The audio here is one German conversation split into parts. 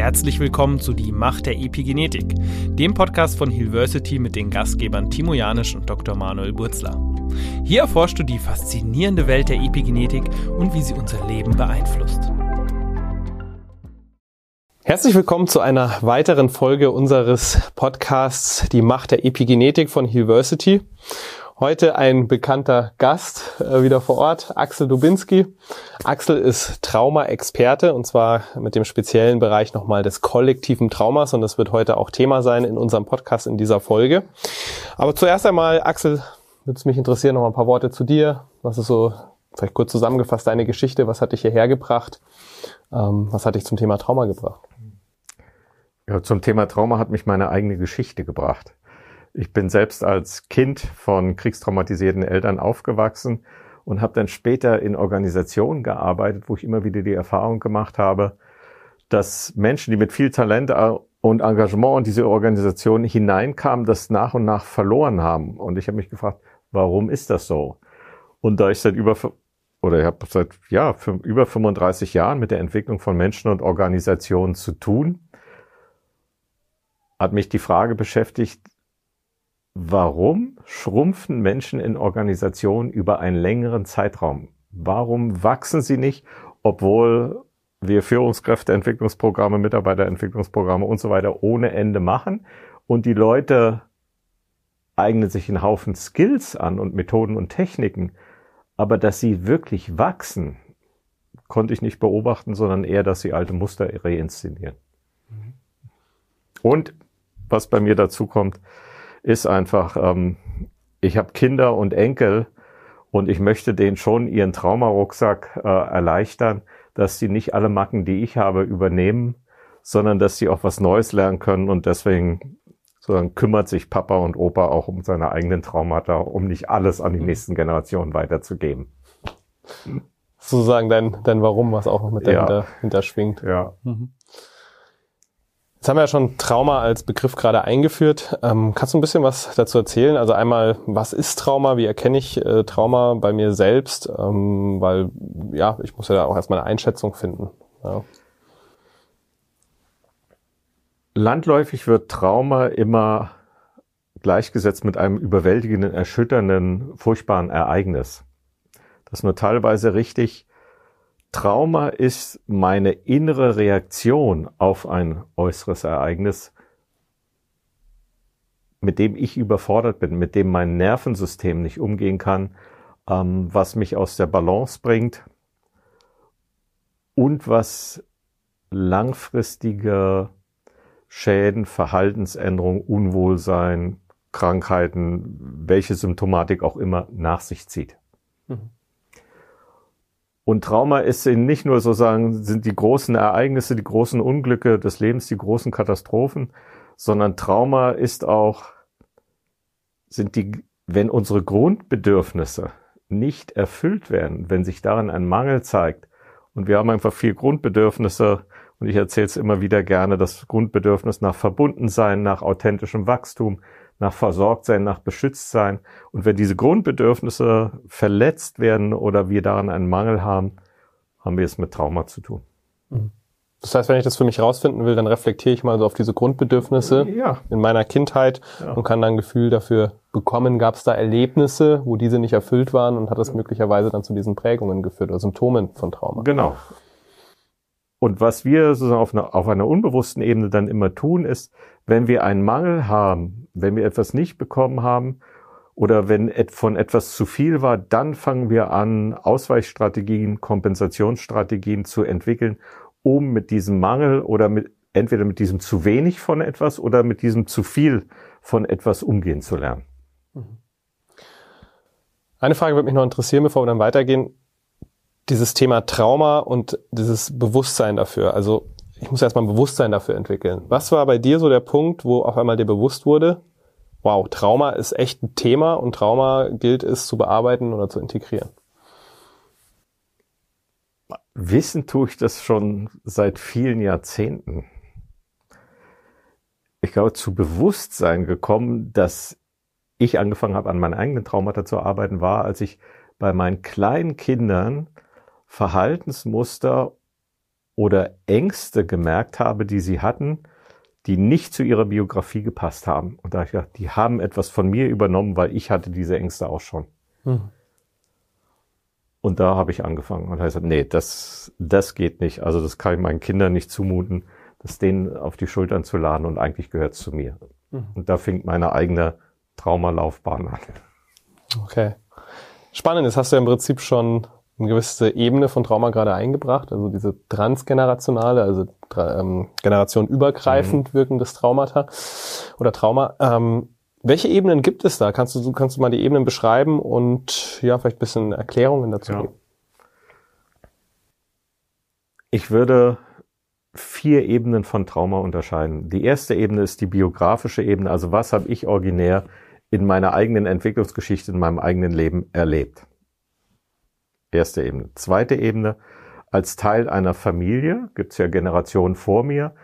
Herzlich willkommen zu Die Macht der Epigenetik, dem Podcast von Hilversity mit den Gastgebern Timo Janisch und Dr. Manuel Burzler. Hier erforschst du die faszinierende Welt der Epigenetik und wie sie unser Leben beeinflusst. Herzlich willkommen zu einer weiteren Folge unseres Podcasts Die Macht der Epigenetik von Hilversity. Heute ein bekannter Gast äh, wieder vor Ort, Axel Dubinski. Axel ist Trauma-Experte und zwar mit dem speziellen Bereich nochmal des kollektiven Traumas und das wird heute auch Thema sein in unserem Podcast in dieser Folge. Aber zuerst einmal, Axel, würde es mich interessieren, noch ein paar Worte zu dir. Was ist so, vielleicht kurz zusammengefasst, deine Geschichte? Was hat dich hierher gebracht? Ähm, was hat dich zum Thema Trauma gebracht? Ja, zum Thema Trauma hat mich meine eigene Geschichte gebracht. Ich bin selbst als Kind von kriegstraumatisierten Eltern aufgewachsen und habe dann später in Organisationen gearbeitet, wo ich immer wieder die Erfahrung gemacht habe, dass Menschen, die mit viel Talent und Engagement in diese Organisation hineinkamen, das nach und nach verloren haben. Und ich habe mich gefragt, warum ist das so? Und da ich seit über oder ich habe seit ja über 35 Jahren mit der Entwicklung von Menschen und Organisationen zu tun, hat mich die Frage beschäftigt, Warum schrumpfen Menschen in Organisationen über einen längeren Zeitraum? Warum wachsen sie nicht, obwohl wir Führungskräfteentwicklungsprogramme, Mitarbeiterentwicklungsprogramme und so weiter ohne Ende machen und die Leute eignen sich einen Haufen Skills an und Methoden und Techniken, aber dass sie wirklich wachsen, konnte ich nicht beobachten, sondern eher, dass sie alte Muster reinszenieren. Mhm. Und was bei mir dazu kommt, ist einfach, ähm, ich habe Kinder und Enkel und ich möchte denen schon ihren Traumarucksack äh, erleichtern, dass sie nicht alle Macken, die ich habe, übernehmen, sondern dass sie auch was Neues lernen können und deswegen sondern kümmert sich Papa und Opa auch um seine eigenen Traumata, um nicht alles an die mhm. nächsten Generationen weiterzugeben. Sozusagen dein, dein Warum, was auch noch mit dahinter ja. hinterschwingt. Ja. Mhm. Jetzt haben wir ja schon Trauma als Begriff gerade eingeführt. Ähm, kannst du ein bisschen was dazu erzählen? Also einmal, was ist Trauma? Wie erkenne ich äh, Trauma bei mir selbst? Ähm, weil, ja, ich muss ja da auch erstmal eine Einschätzung finden. Ja. Landläufig wird Trauma immer gleichgesetzt mit einem überwältigenden, erschütternden, furchtbaren Ereignis. Das ist nur teilweise richtig. Trauma ist meine innere Reaktion auf ein äußeres Ereignis, mit dem ich überfordert bin, mit dem mein Nervensystem nicht umgehen kann, ähm, was mich aus der Balance bringt und was langfristige Schäden, Verhaltensänderungen, Unwohlsein, Krankheiten, welche Symptomatik auch immer nach sich zieht. Mhm. Und Trauma ist nicht nur sozusagen, sind die großen Ereignisse, die großen Unglücke des Lebens, die großen Katastrophen, sondern Trauma ist auch, sind die, wenn unsere Grundbedürfnisse nicht erfüllt werden, wenn sich darin ein Mangel zeigt, und wir haben einfach vier Grundbedürfnisse, und ich erzähle es immer wieder gerne, das Grundbedürfnis nach Verbundensein, nach authentischem Wachstum, nach Versorgtsein, nach Beschütztsein. Und wenn diese Grundbedürfnisse verletzt werden oder wir daran einen Mangel haben, haben wir es mit Trauma zu tun. Mhm. Das heißt, wenn ich das für mich rausfinden will, dann reflektiere ich mal so auf diese Grundbedürfnisse ja. in meiner Kindheit ja. und kann dann ein Gefühl dafür bekommen, gab es da Erlebnisse, wo diese nicht erfüllt waren und hat das möglicherweise dann zu diesen Prägungen geführt oder Symptomen von Trauma. Genau. Und was wir sozusagen auf einer, auf einer unbewussten Ebene dann immer tun, ist, wenn wir einen Mangel haben, wenn wir etwas nicht bekommen haben oder wenn von etwas zu viel war, dann fangen wir an, Ausweichstrategien, Kompensationsstrategien zu entwickeln, um mit diesem Mangel oder mit, entweder mit diesem zu wenig von etwas oder mit diesem zu viel von etwas umgehen zu lernen. Mhm. Eine Frage würde mich noch interessieren, bevor wir dann weitergehen dieses Thema Trauma und dieses Bewusstsein dafür. Also ich muss erstmal ein Bewusstsein dafür entwickeln. Was war bei dir so der Punkt, wo auf einmal dir bewusst wurde, wow, Trauma ist echt ein Thema und Trauma gilt es zu bearbeiten oder zu integrieren? Wissen tue ich das schon seit vielen Jahrzehnten. Ich glaube, zu Bewusstsein gekommen, dass ich angefangen habe, an meinen eigenen Traumata zu arbeiten, war, als ich bei meinen kleinen Kindern Verhaltensmuster oder Ängste gemerkt habe, die sie hatten, die nicht zu ihrer Biografie gepasst haben. Und da ich gedacht, die haben etwas von mir übernommen, weil ich hatte diese Ängste auch schon. Mhm. Und da habe ich angefangen und habe gesagt, nee, das, das geht nicht. Also das kann ich meinen Kindern nicht zumuten, das denen auf die Schultern zu laden und eigentlich gehört es zu mir. Mhm. Und da fing meine eigene Traumalaufbahn an. Okay. Spannend, das hast du ja im Prinzip schon eine gewisse Ebene von Trauma gerade eingebracht, also diese transgenerationale, also ähm, generationenübergreifend mhm. wirkendes Traumata oder Trauma. Ähm, welche Ebenen gibt es da? Kannst du, kannst du mal die Ebenen beschreiben und ja, vielleicht ein bisschen Erklärungen dazu ja. geben? Ich würde vier Ebenen von Trauma unterscheiden. Die erste Ebene ist die biografische Ebene, also was habe ich originär in meiner eigenen Entwicklungsgeschichte, in meinem eigenen Leben erlebt. Erste Ebene. Zweite Ebene, als Teil einer Familie, gibt's ja Generationen vor mir,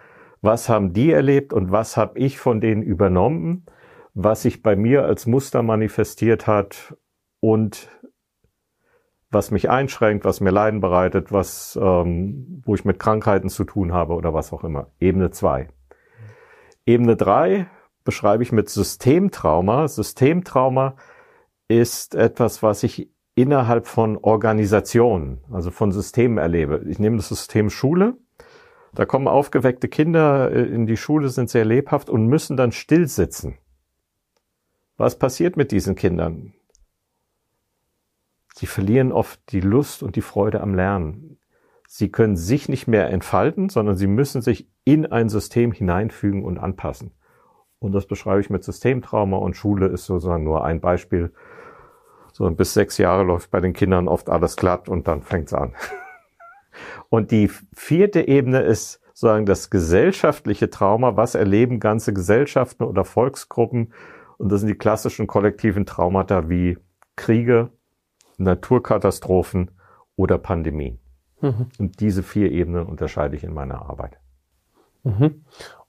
was haben die erlebt und was habe ich von denen übernommen, was sich bei mir als Muster manifestiert hat und was mich einschränkt, was mir Leiden bereitet, was, ähm, wo ich mit Krankheiten zu tun habe oder was auch immer. Ebene zwei. Ebene drei beschreibe ich mit Systemtrauma. Systemtrauma ist etwas, was ich innerhalb von Organisationen, also von Systemen erlebe. Ich nehme das System Schule. Da kommen aufgeweckte Kinder äh, in die Schule, sind sehr lebhaft und müssen dann still sitzen. Was passiert mit diesen Kindern? Sie verlieren oft die Lust und die Freude am Lernen. Sie können sich nicht mehr entfalten, sondern sie müssen sich in ein System hineinfügen und anpassen. Und das beschreibe ich mit Systemtrauma und Schule ist sozusagen nur ein Beispiel. So bis sechs Jahre läuft bei den Kindern oft alles glatt und dann fängt's an. Und die vierte Ebene ist sozusagen das gesellschaftliche Trauma. Was erleben ganze Gesellschaften oder Volksgruppen? Und das sind die klassischen kollektiven Traumata wie Kriege, Naturkatastrophen oder Pandemie. Mhm. Und diese vier Ebenen unterscheide ich in meiner Arbeit. Mhm.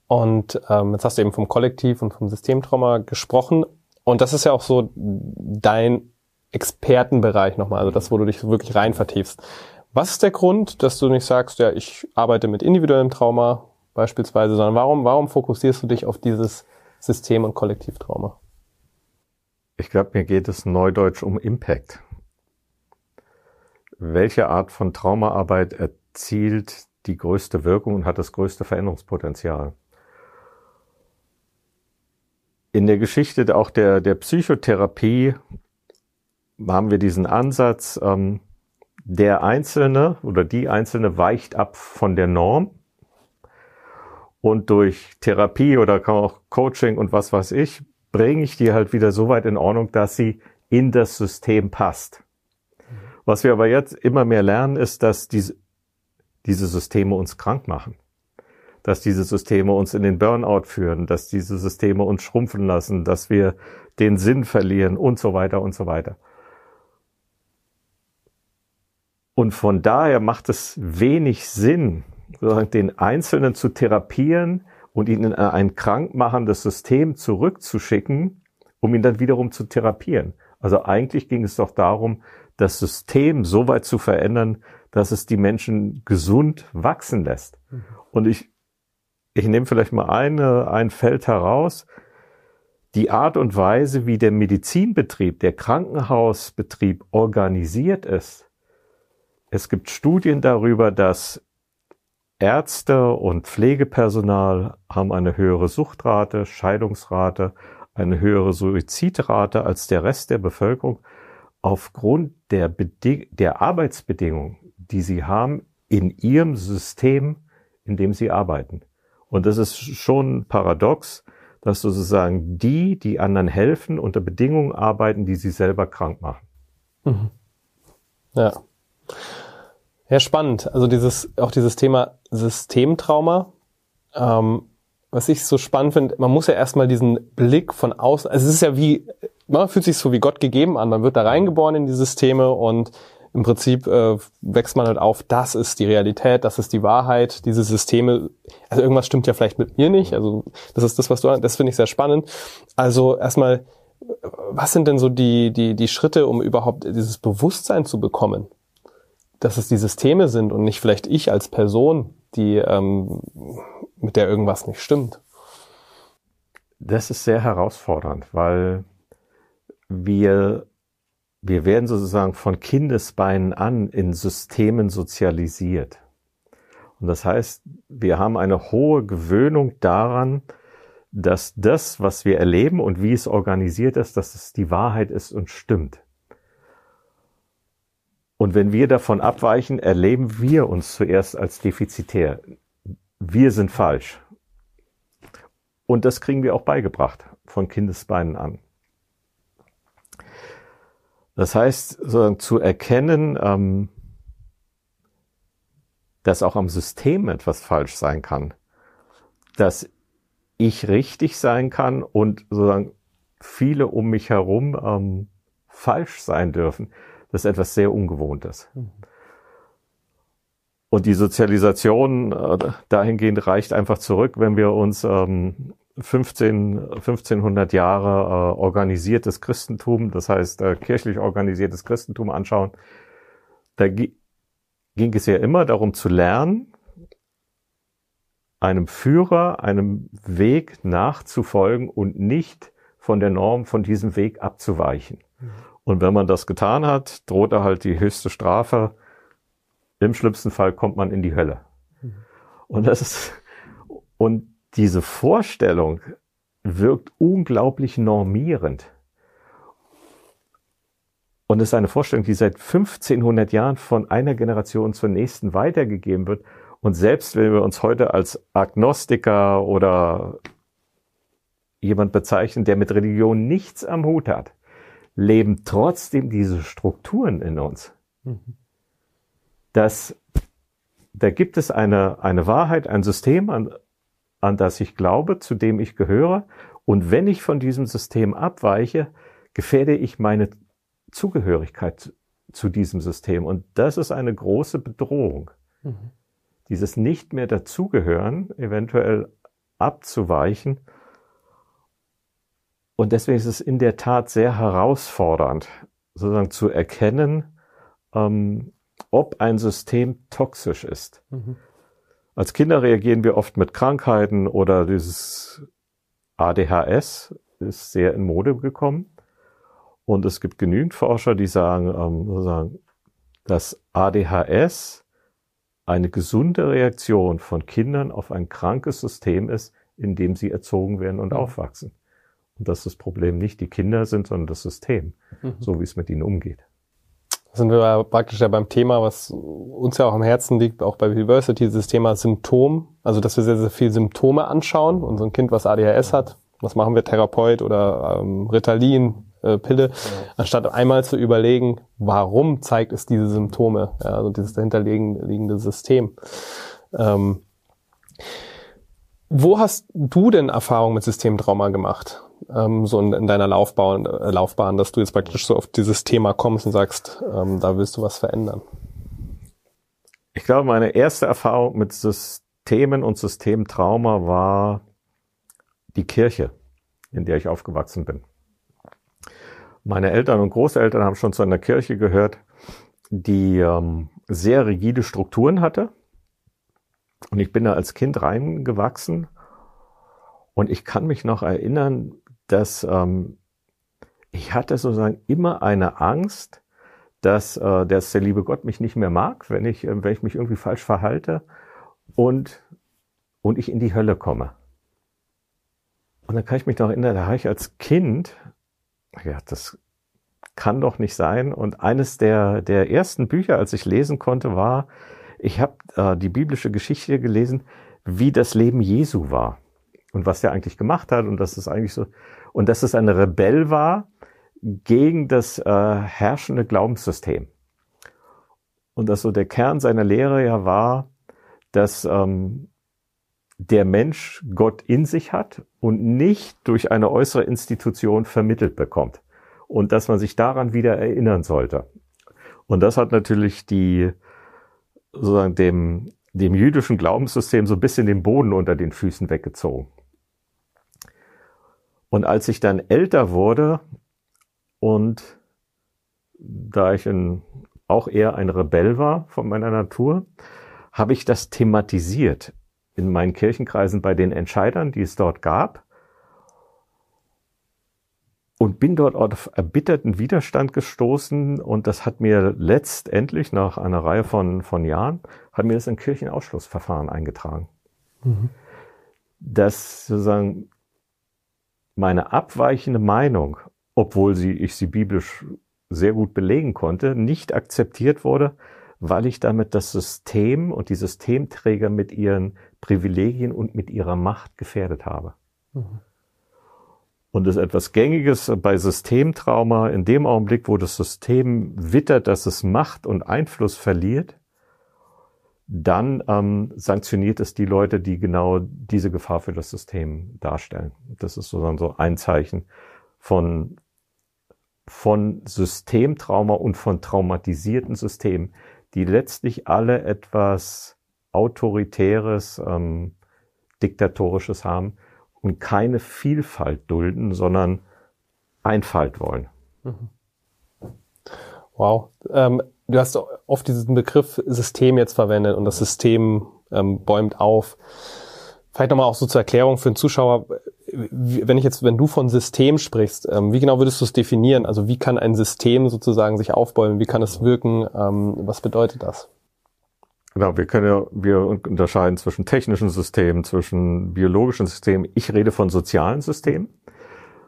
Und ähm, jetzt hast du eben vom Kollektiv und vom Systemtrauma gesprochen. Und das ist ja auch so dein Expertenbereich nochmal, also das, wo du dich wirklich rein vertiefst. Was ist der Grund, dass du nicht sagst, ja, ich arbeite mit individuellem Trauma beispielsweise, sondern warum, warum fokussierst du dich auf dieses System- und Kollektivtrauma? Ich glaube, mir geht es neudeutsch um Impact. Welche Art von Traumaarbeit erzielt die größte Wirkung und hat das größte Veränderungspotenzial? In der Geschichte auch der, der Psychotherapie haben wir diesen Ansatz, ähm, der Einzelne oder die Einzelne weicht ab von der Norm und durch Therapie oder auch Coaching und was weiß ich, bringe ich die halt wieder so weit in Ordnung, dass sie in das System passt. Was wir aber jetzt immer mehr lernen, ist, dass diese, diese Systeme uns krank machen dass diese Systeme uns in den Burnout führen, dass diese Systeme uns schrumpfen lassen, dass wir den Sinn verlieren und so weiter und so weiter. Und von daher macht es wenig Sinn, den Einzelnen zu therapieren und ihn in ein krankmachendes System zurückzuschicken, um ihn dann wiederum zu therapieren. Also eigentlich ging es doch darum, das System so weit zu verändern, dass es die Menschen gesund wachsen lässt. Mhm. Und ich ich nehme vielleicht mal eine, ein Feld heraus. Die Art und Weise, wie der Medizinbetrieb, der Krankenhausbetrieb organisiert ist. Es gibt Studien darüber, dass Ärzte und Pflegepersonal haben eine höhere Suchtrate, Scheidungsrate, eine höhere Suizidrate als der Rest der Bevölkerung aufgrund der, Beding der Arbeitsbedingungen, die sie haben in ihrem System, in dem sie arbeiten. Und das ist schon paradox, dass sozusagen die, die anderen helfen, unter Bedingungen arbeiten, die sie selber krank machen. Mhm. Ja. Ja, spannend. Also dieses, auch dieses Thema Systemtrauma. Ähm, was ich so spannend finde, man muss ja erstmal diesen Blick von außen, also es ist ja wie, man fühlt sich so wie Gott gegeben an, man wird da reingeboren in die Systeme und im Prinzip äh, wächst man halt auf, das ist die Realität, das ist die Wahrheit, diese Systeme, also irgendwas stimmt ja vielleicht mit mir nicht, also das ist das, was du, das finde ich sehr spannend. Also erstmal, was sind denn so die, die, die Schritte, um überhaupt dieses Bewusstsein zu bekommen, dass es die Systeme sind und nicht vielleicht ich als Person, die ähm, mit der irgendwas nicht stimmt? Das ist sehr herausfordernd, weil wir wir werden sozusagen von Kindesbeinen an in Systemen sozialisiert. Und das heißt, wir haben eine hohe Gewöhnung daran, dass das, was wir erleben und wie es organisiert ist, dass es die Wahrheit ist und stimmt. Und wenn wir davon abweichen, erleben wir uns zuerst als defizitär. Wir sind falsch. Und das kriegen wir auch beigebracht von Kindesbeinen an. Das heißt, sozusagen zu erkennen, ähm, dass auch am System etwas falsch sein kann, dass ich richtig sein kann und sozusagen viele um mich herum ähm, falsch sein dürfen, das ist etwas sehr Ungewohntes. Mhm. Und die Sozialisation äh, dahingehend reicht einfach zurück, wenn wir uns ähm, 15, 1500 Jahre äh, organisiertes Christentum, das heißt äh, kirchlich organisiertes Christentum anschauen. Da ging es ja immer darum zu lernen, einem Führer, einem Weg nachzufolgen und nicht von der Norm von diesem Weg abzuweichen. Mhm. Und wenn man das getan hat, droht er halt die höchste Strafe. Im schlimmsten Fall kommt man in die Hölle. Mhm. Und das ist, und diese Vorstellung wirkt unglaublich normierend. Und es ist eine Vorstellung, die seit 1500 Jahren von einer Generation zur nächsten weitergegeben wird. Und selbst wenn wir uns heute als Agnostiker oder jemand bezeichnen, der mit Religion nichts am Hut hat, leben trotzdem diese Strukturen in uns. Mhm. Das, da gibt es eine, eine Wahrheit, ein System, an, an das ich glaube, zu dem ich gehöre. Und wenn ich von diesem System abweiche, gefährde ich meine Zugehörigkeit zu diesem System. Und das ist eine große Bedrohung. Mhm. Dieses nicht mehr dazugehören, eventuell abzuweichen. Und deswegen ist es in der Tat sehr herausfordernd, sozusagen zu erkennen, ähm, ob ein System toxisch ist. Mhm. Als Kinder reagieren wir oft mit Krankheiten oder dieses ADHS ist sehr in Mode gekommen. Und es gibt genügend Forscher, die sagen, ähm, sozusagen, dass ADHS eine gesunde Reaktion von Kindern auf ein krankes System ist, in dem sie erzogen werden und mhm. aufwachsen. Und dass das Problem nicht die Kinder sind, sondern das System, mhm. so wie es mit ihnen umgeht. Da sind wir praktisch ja beim Thema, was uns ja auch am Herzen liegt, auch bei University, dieses Thema Symptom. Also, dass wir sehr, sehr viel Symptome anschauen. Und so ein Kind, was ADHS hat, was machen wir Therapeut oder ähm, Ritalin, äh, Pille, ja. anstatt einmal zu überlegen, warum zeigt es diese Symptome, ja, also dieses dahinterliegende System. Ähm, wo hast du denn Erfahrung mit Systemtrauma gemacht? Ähm, so in, in deiner Laufbahn, äh, Laufbahn, dass du jetzt praktisch so auf dieses Thema kommst und sagst, ähm, da willst du was verändern? Ich glaube, meine erste Erfahrung mit Systemen und Systemtrauma war die Kirche, in der ich aufgewachsen bin. Meine Eltern und Großeltern haben schon zu einer Kirche gehört, die ähm, sehr rigide Strukturen hatte. Und ich bin da als Kind reingewachsen. Und ich kann mich noch erinnern, dass ähm, ich hatte sozusagen immer eine Angst, dass, äh, dass der liebe Gott mich nicht mehr mag, wenn ich, äh, wenn ich mich irgendwie falsch verhalte und, und ich in die Hölle komme. Und dann kann ich mich noch erinnern, da habe ich als Kind ja, das kann doch nicht sein. Und eines der, der ersten Bücher, als ich lesen konnte, war, ich habe äh, die biblische Geschichte gelesen, wie das Leben Jesu war und was er eigentlich gemacht hat und dass es eigentlich so und dass es ein Rebell war gegen das äh, herrschende Glaubenssystem und dass so der Kern seiner Lehre ja war, dass ähm, der Mensch Gott in sich hat und nicht durch eine äußere Institution vermittelt bekommt. Und dass man sich daran wieder erinnern sollte. Und das hat natürlich die, sozusagen dem, dem jüdischen Glaubenssystem so ein bisschen den Boden unter den Füßen weggezogen. Und als ich dann älter wurde und da ich in, auch eher ein Rebell war von meiner Natur, habe ich das thematisiert in meinen Kirchenkreisen bei den Entscheidern, die es dort gab und bin dort auf erbitterten Widerstand gestoßen und das hat mir letztendlich nach einer Reihe von, von Jahren, hat mir das ein Kirchenausschlussverfahren eingetragen. Mhm. Dass sozusagen meine abweichende Meinung, obwohl sie, ich sie biblisch sehr gut belegen konnte, nicht akzeptiert wurde, weil ich damit das System und die Systemträger mit ihren Privilegien und mit ihrer Macht gefährdet habe. Mhm. Und ist etwas Gängiges bei Systemtrauma. In dem Augenblick, wo das System wittert, dass es Macht und Einfluss verliert, dann ähm, sanktioniert es die Leute, die genau diese Gefahr für das System darstellen. Das ist sozusagen so ein Zeichen von, von Systemtrauma und von traumatisierten Systemen, die letztlich alle etwas Autoritäres, ähm, Diktatorisches haben und keine Vielfalt dulden, sondern Einfalt wollen. Mhm. Wow. Ähm, du hast oft diesen Begriff System jetzt verwendet und das System ähm, bäumt auf. Vielleicht nochmal auch so zur Erklärung für den Zuschauer. Wenn ich jetzt, wenn du von System sprichst, ähm, wie genau würdest du es definieren? Also wie kann ein System sozusagen sich aufbäumen? Wie kann es wirken? Ähm, was bedeutet das? Genau, wir können ja, wir unterscheiden zwischen technischen Systemen, zwischen biologischen Systemen. Ich rede von sozialen Systemen.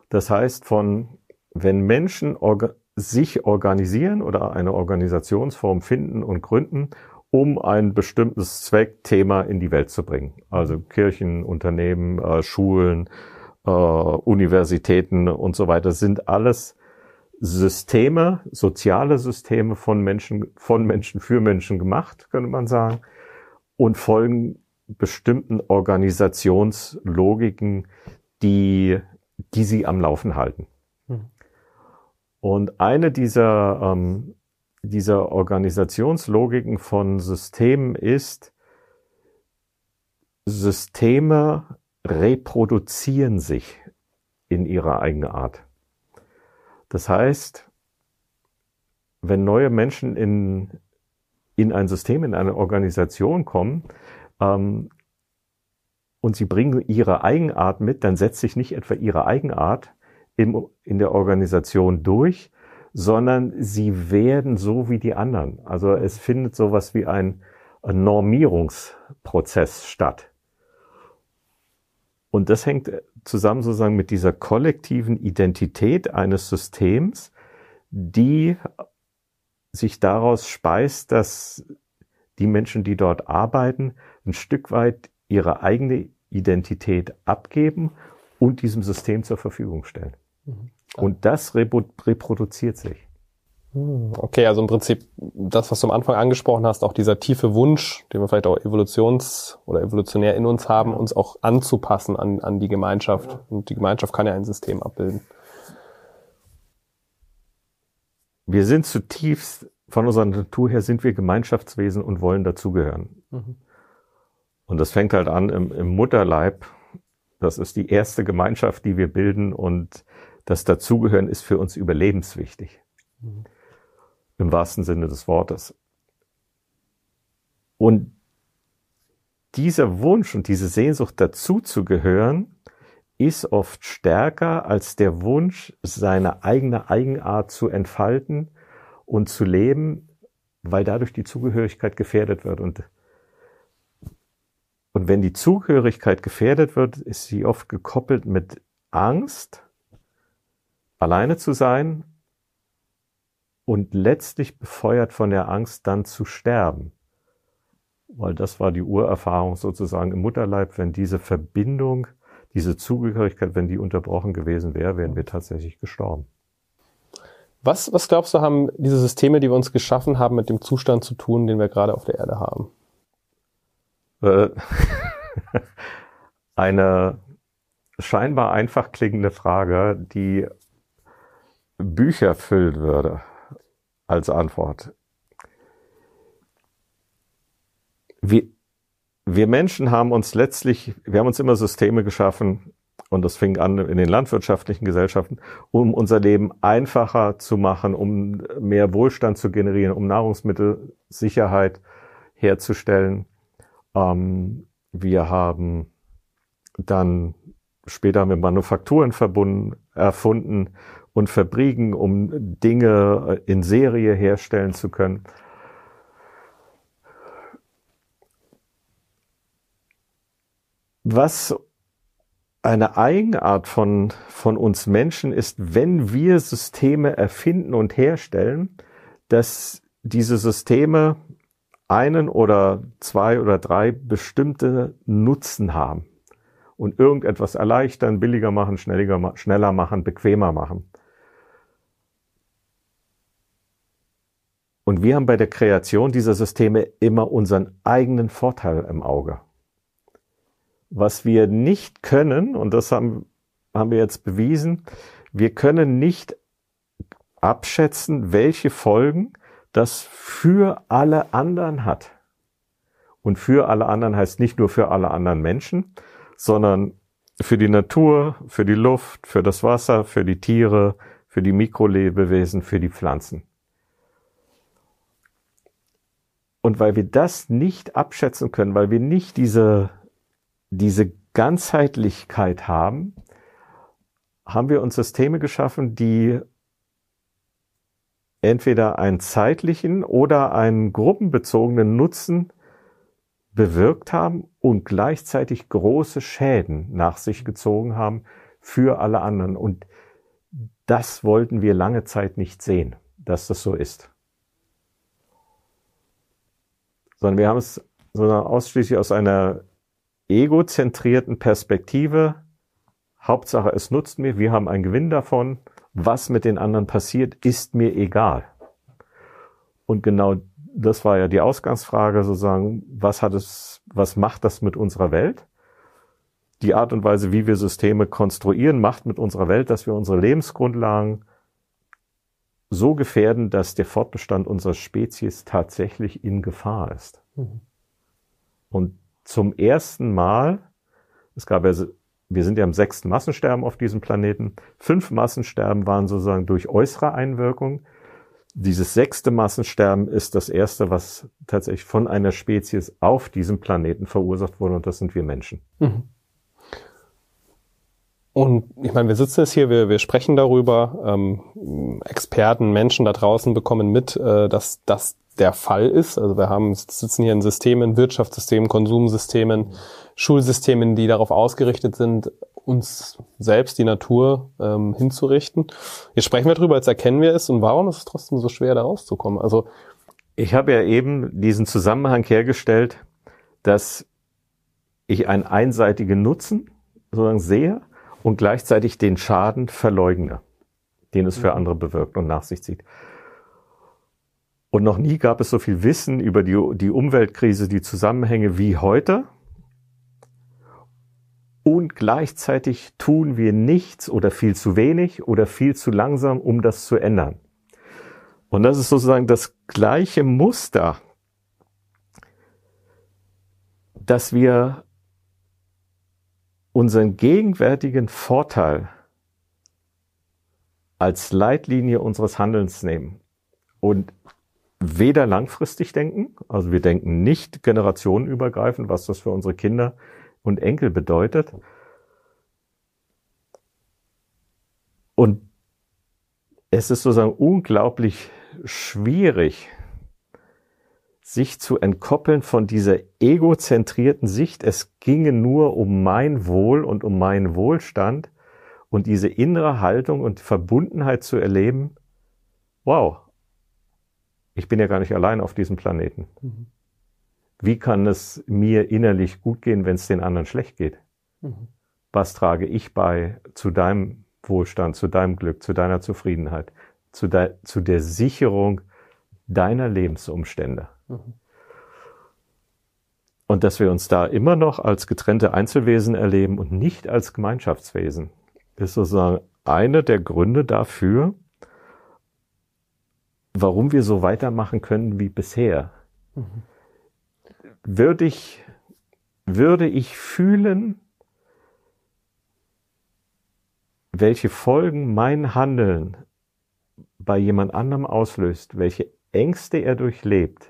Das heißt von, wenn Menschen orga sich organisieren oder eine Organisationsform finden und gründen, um ein bestimmtes Zweckthema in die Welt zu bringen. Also Kirchen, Unternehmen, äh, Schulen, äh, Universitäten und so weiter sind alles Systeme, soziale Systeme von Menschen, von Menschen für Menschen gemacht, könnte man sagen, und folgen bestimmten Organisationslogiken, die, die sie am Laufen halten. Mhm. Und eine dieser, ähm, dieser Organisationslogiken von Systemen ist, Systeme reproduzieren sich in ihrer eigenen Art. Das heißt, wenn neue Menschen in, in ein System, in eine Organisation kommen, ähm, und sie bringen ihre Eigenart mit, dann setzt sich nicht etwa ihre Eigenart im, in der Organisation durch, sondern sie werden so wie die anderen. Also es findet sowas wie ein, ein Normierungsprozess statt. Und das hängt zusammen sozusagen mit dieser kollektiven Identität eines Systems, die sich daraus speist, dass die Menschen, die dort arbeiten, ein Stück weit ihre eigene Identität abgeben und diesem System zur Verfügung stellen. Mhm. Und das reproduziert sich. Hm, okay, also im Prinzip das, was du am Anfang angesprochen hast, auch dieser tiefe Wunsch, den wir vielleicht auch evolutions- oder evolutionär in uns haben, uns auch anzupassen an, an die Gemeinschaft. Und die Gemeinschaft kann ja ein System abbilden. Wir sind zutiefst, von unserer Natur her sind wir Gemeinschaftswesen und wollen dazugehören. Mhm. Und das fängt halt an im, im Mutterleib. Das ist die erste Gemeinschaft, die wir bilden und das Dazugehören ist für uns überlebenswichtig. Mhm im wahrsten Sinne des Wortes. Und dieser Wunsch und diese Sehnsucht dazu zu gehören, ist oft stärker als der Wunsch, seine eigene Eigenart zu entfalten und zu leben, weil dadurch die Zugehörigkeit gefährdet wird. Und, und wenn die Zugehörigkeit gefährdet wird, ist sie oft gekoppelt mit Angst, alleine zu sein und letztlich befeuert von der Angst dann zu sterben. Weil das war die Urerfahrung sozusagen im Mutterleib, wenn diese Verbindung, diese Zugehörigkeit, wenn die unterbrochen gewesen wäre, wären wir tatsächlich gestorben. Was, was glaubst du, haben diese Systeme, die wir uns geschaffen haben, mit dem Zustand zu tun, den wir gerade auf der Erde haben? Äh, eine scheinbar einfach klingende Frage, die Bücher füllen würde als Antwort. Wir, wir Menschen haben uns letztlich, wir haben uns immer Systeme geschaffen, und das fing an in den landwirtschaftlichen Gesellschaften, um unser Leben einfacher zu machen, um mehr Wohlstand zu generieren, um Nahrungsmittelsicherheit herzustellen. Ähm, wir haben dann später wir Manufakturen verbunden, erfunden und Fabriken, um Dinge in Serie herstellen zu können. Was eine Eigenart von, von uns Menschen ist, wenn wir Systeme erfinden und herstellen, dass diese Systeme einen oder zwei oder drei bestimmte Nutzen haben und irgendetwas erleichtern, billiger machen, schneller machen, bequemer machen. Und wir haben bei der Kreation dieser Systeme immer unseren eigenen Vorteil im Auge. Was wir nicht können, und das haben, haben wir jetzt bewiesen, wir können nicht abschätzen, welche Folgen das für alle anderen hat. Und für alle anderen heißt nicht nur für alle anderen Menschen, sondern für die Natur, für die Luft, für das Wasser, für die Tiere, für die Mikrolebewesen, für die Pflanzen. Und weil wir das nicht abschätzen können, weil wir nicht diese, diese Ganzheitlichkeit haben, haben wir uns Systeme geschaffen, die entweder einen zeitlichen oder einen gruppenbezogenen Nutzen bewirkt haben und gleichzeitig große Schäden nach sich gezogen haben für alle anderen. Und das wollten wir lange Zeit nicht sehen, dass das so ist. Sondern wir haben es sondern ausschließlich aus einer egozentrierten Perspektive. Hauptsache, es nutzt mir, wir haben einen Gewinn davon was mit den anderen passiert, ist mir egal. Und genau das war ja die Ausgangsfrage sozusagen, was hat es, was macht das mit unserer Welt? Die Art und Weise, wie wir Systeme konstruieren, macht mit unserer Welt, dass wir unsere Lebensgrundlagen so gefährden, dass der Fortbestand unserer Spezies tatsächlich in Gefahr ist. Mhm. Und zum ersten Mal, es gab ja wir sind ja im sechsten Massensterben auf diesem Planeten. Fünf Massensterben waren sozusagen durch äußere Einwirkung. Dieses sechste Massensterben ist das erste, was tatsächlich von einer Spezies auf diesem Planeten verursacht wurde, und das sind wir Menschen. Mhm. Und ich meine, wir sitzen jetzt hier, wir, wir sprechen darüber. Ähm, Experten, Menschen da draußen bekommen mit, äh, dass das der Fall ist. Also wir haben sitzen hier in Systemen, Wirtschaftssystemen, Konsumsystemen, Schulsystemen, die darauf ausgerichtet sind, uns selbst, die Natur ähm, hinzurichten. Jetzt sprechen wir drüber, jetzt erkennen wir es und warum ist es trotzdem so schwer, da rauszukommen? Also ich habe ja eben diesen Zusammenhang hergestellt, dass ich einen einseitigen Nutzen sozusagen sehe und gleichzeitig den Schaden verleugne, den es für mhm. andere bewirkt und nach sich zieht. Und noch nie gab es so viel Wissen über die, die Umweltkrise, die Zusammenhänge wie heute. Und gleichzeitig tun wir nichts oder viel zu wenig oder viel zu langsam, um das zu ändern. Und das ist sozusagen das gleiche Muster, dass wir unseren gegenwärtigen Vorteil als Leitlinie unseres Handelns nehmen und weder langfristig denken, also wir denken nicht generationenübergreifend, was das für unsere Kinder und Enkel bedeutet. Und es ist sozusagen unglaublich schwierig, sich zu entkoppeln von dieser egozentrierten Sicht, es ginge nur um mein Wohl und um meinen Wohlstand und diese innere Haltung und Verbundenheit zu erleben, wow, ich bin ja gar nicht allein auf diesem Planeten. Mhm. Wie kann es mir innerlich gut gehen, wenn es den anderen schlecht geht? Mhm. Was trage ich bei zu deinem Wohlstand, zu deinem Glück, zu deiner Zufriedenheit, zu, de zu der Sicherung deiner Lebensumstände? Mhm. Und dass wir uns da immer noch als getrennte Einzelwesen erleben und nicht als Gemeinschaftswesen, ist sozusagen einer der Gründe dafür, warum wir so weitermachen können wie bisher. Mhm. Würde ich, würde ich fühlen, welche Folgen mein Handeln bei jemand anderem auslöst, welche Ängste er durchlebt,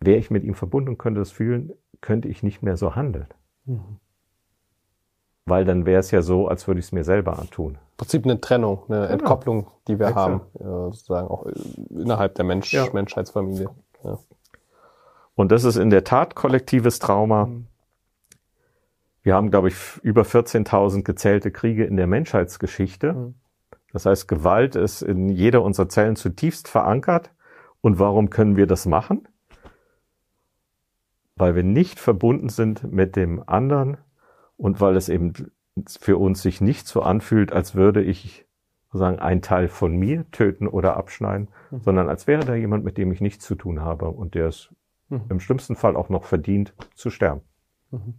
wäre ich mit ihm verbunden und könnte das fühlen, könnte ich nicht mehr so handeln. Mhm. Weil dann wäre es ja so, als würde ich es mir selber antun. Im Prinzip eine Trennung, eine genau. Entkopplung, die wir Exakt. haben, sozusagen auch innerhalb der Mensch ja. Menschheitsfamilie. Ja. Und das ist in der Tat kollektives Trauma. Mhm. Wir haben, glaube ich, über 14.000 gezählte Kriege in der Menschheitsgeschichte. Mhm. Das heißt, Gewalt ist in jeder unserer Zellen zutiefst verankert. Und warum können wir das machen? Weil wir nicht verbunden sind mit dem anderen und weil es eben für uns sich nicht so anfühlt, als würde ich sozusagen einen Teil von mir töten oder abschneiden, mhm. sondern als wäre da jemand, mit dem ich nichts zu tun habe und der es mhm. im schlimmsten Fall auch noch verdient zu sterben. Mhm.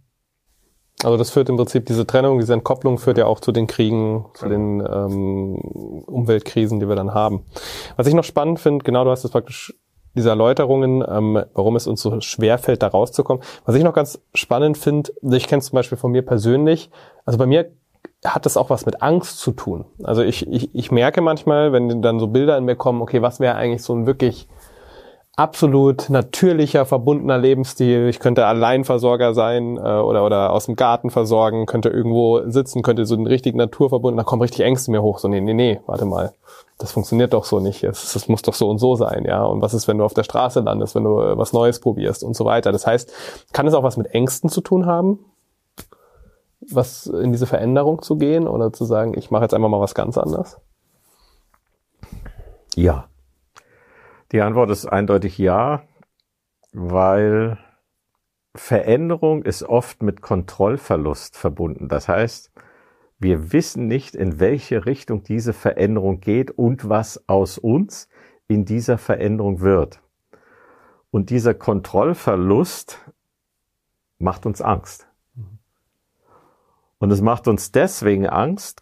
Also das führt im Prinzip, diese Trennung, diese Entkopplung führt ja auch zu den Kriegen, zu den ähm, Umweltkrisen, die wir dann haben. Was ich noch spannend finde, genau du hast es praktisch diese Erläuterungen, ähm, warum es uns so schwer fällt, da rauszukommen. Was ich noch ganz spannend finde, ich kenne zum Beispiel von mir persönlich, also bei mir hat das auch was mit Angst zu tun. Also ich, ich, ich merke manchmal, wenn dann so Bilder in mir kommen, okay, was wäre eigentlich so ein wirklich absolut natürlicher, verbundener Lebensstil. Ich könnte Alleinversorger sein äh, oder, oder aus dem Garten versorgen, könnte irgendwo sitzen, könnte so ein richtig naturverbunden, da kommen richtig Ängste mir hoch. So, nee, nee, nee, warte mal. Das funktioniert doch so nicht. Es, es muss doch so und so sein, ja. Und was ist, wenn du auf der Straße landest, wenn du äh, was Neues probierst und so weiter. Das heißt, kann es auch was mit Ängsten zu tun haben? Was in diese Veränderung zu gehen oder zu sagen, ich mache jetzt einfach mal was ganz anderes? Ja, die Antwort ist eindeutig ja, weil Veränderung ist oft mit Kontrollverlust verbunden. Das heißt, wir wissen nicht, in welche Richtung diese Veränderung geht und was aus uns in dieser Veränderung wird. Und dieser Kontrollverlust macht uns Angst. Und es macht uns deswegen Angst,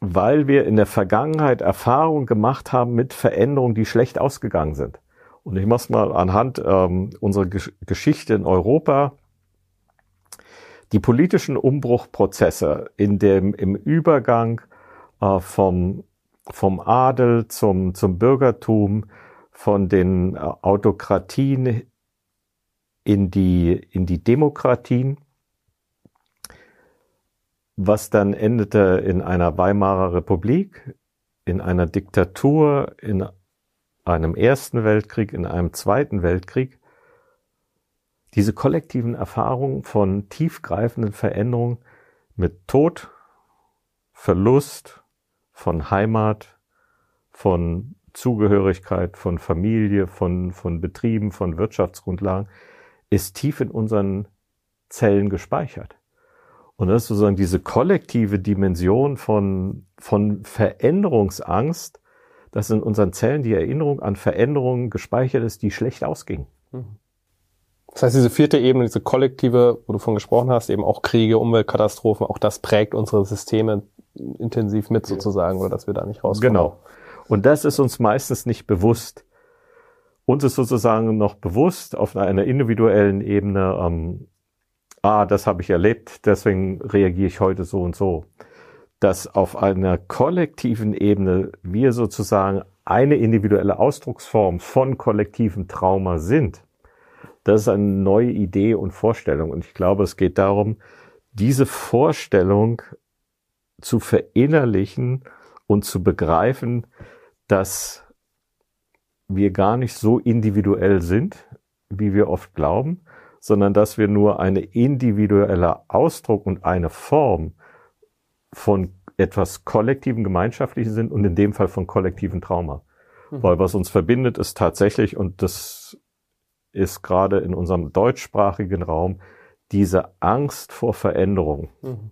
weil wir in der Vergangenheit Erfahrungen gemacht haben mit Veränderungen, die schlecht ausgegangen sind. Und ich mache mal anhand ähm, unserer Gesch Geschichte in Europa. Die politischen Umbruchprozesse in dem, im Übergang äh, vom, vom Adel zum, zum Bürgertum, von den äh, Autokratien in die, in die Demokratien, was dann endete in einer Weimarer Republik, in einer Diktatur, in einem Ersten Weltkrieg, in einem Zweiten Weltkrieg. Diese kollektiven Erfahrungen von tiefgreifenden Veränderungen mit Tod, Verlust von Heimat, von Zugehörigkeit, von Familie, von, von Betrieben, von Wirtschaftsgrundlagen, ist tief in unseren Zellen gespeichert. Und das ist sozusagen diese kollektive Dimension von, von Veränderungsangst, dass in unseren Zellen die Erinnerung an Veränderungen gespeichert ist, die schlecht ausgingen. Mhm. Das heißt, diese vierte Ebene, diese kollektive, wo du von gesprochen hast, eben auch Kriege, Umweltkatastrophen, auch das prägt unsere Systeme intensiv mit sozusagen, oder dass wir da nicht rauskommen. Genau. Und das ist uns meistens nicht bewusst. Uns ist sozusagen noch bewusst auf einer individuellen Ebene, ähm, ah, das habe ich erlebt, deswegen reagiere ich heute so und so. Dass auf einer kollektiven Ebene wir sozusagen eine individuelle Ausdrucksform von kollektivem Trauma sind, das ist eine neue Idee und Vorstellung. Und ich glaube, es geht darum, diese Vorstellung zu verinnerlichen und zu begreifen, dass wir gar nicht so individuell sind, wie wir oft glauben, sondern dass wir nur eine individuelle Ausdruck und eine Form von etwas kollektiven, gemeinschaftlichen sind und in dem Fall von kollektiven Trauma. Mhm. Weil was uns verbindet, ist tatsächlich, und das ist gerade in unserem deutschsprachigen Raum, diese Angst vor Veränderung. Mhm.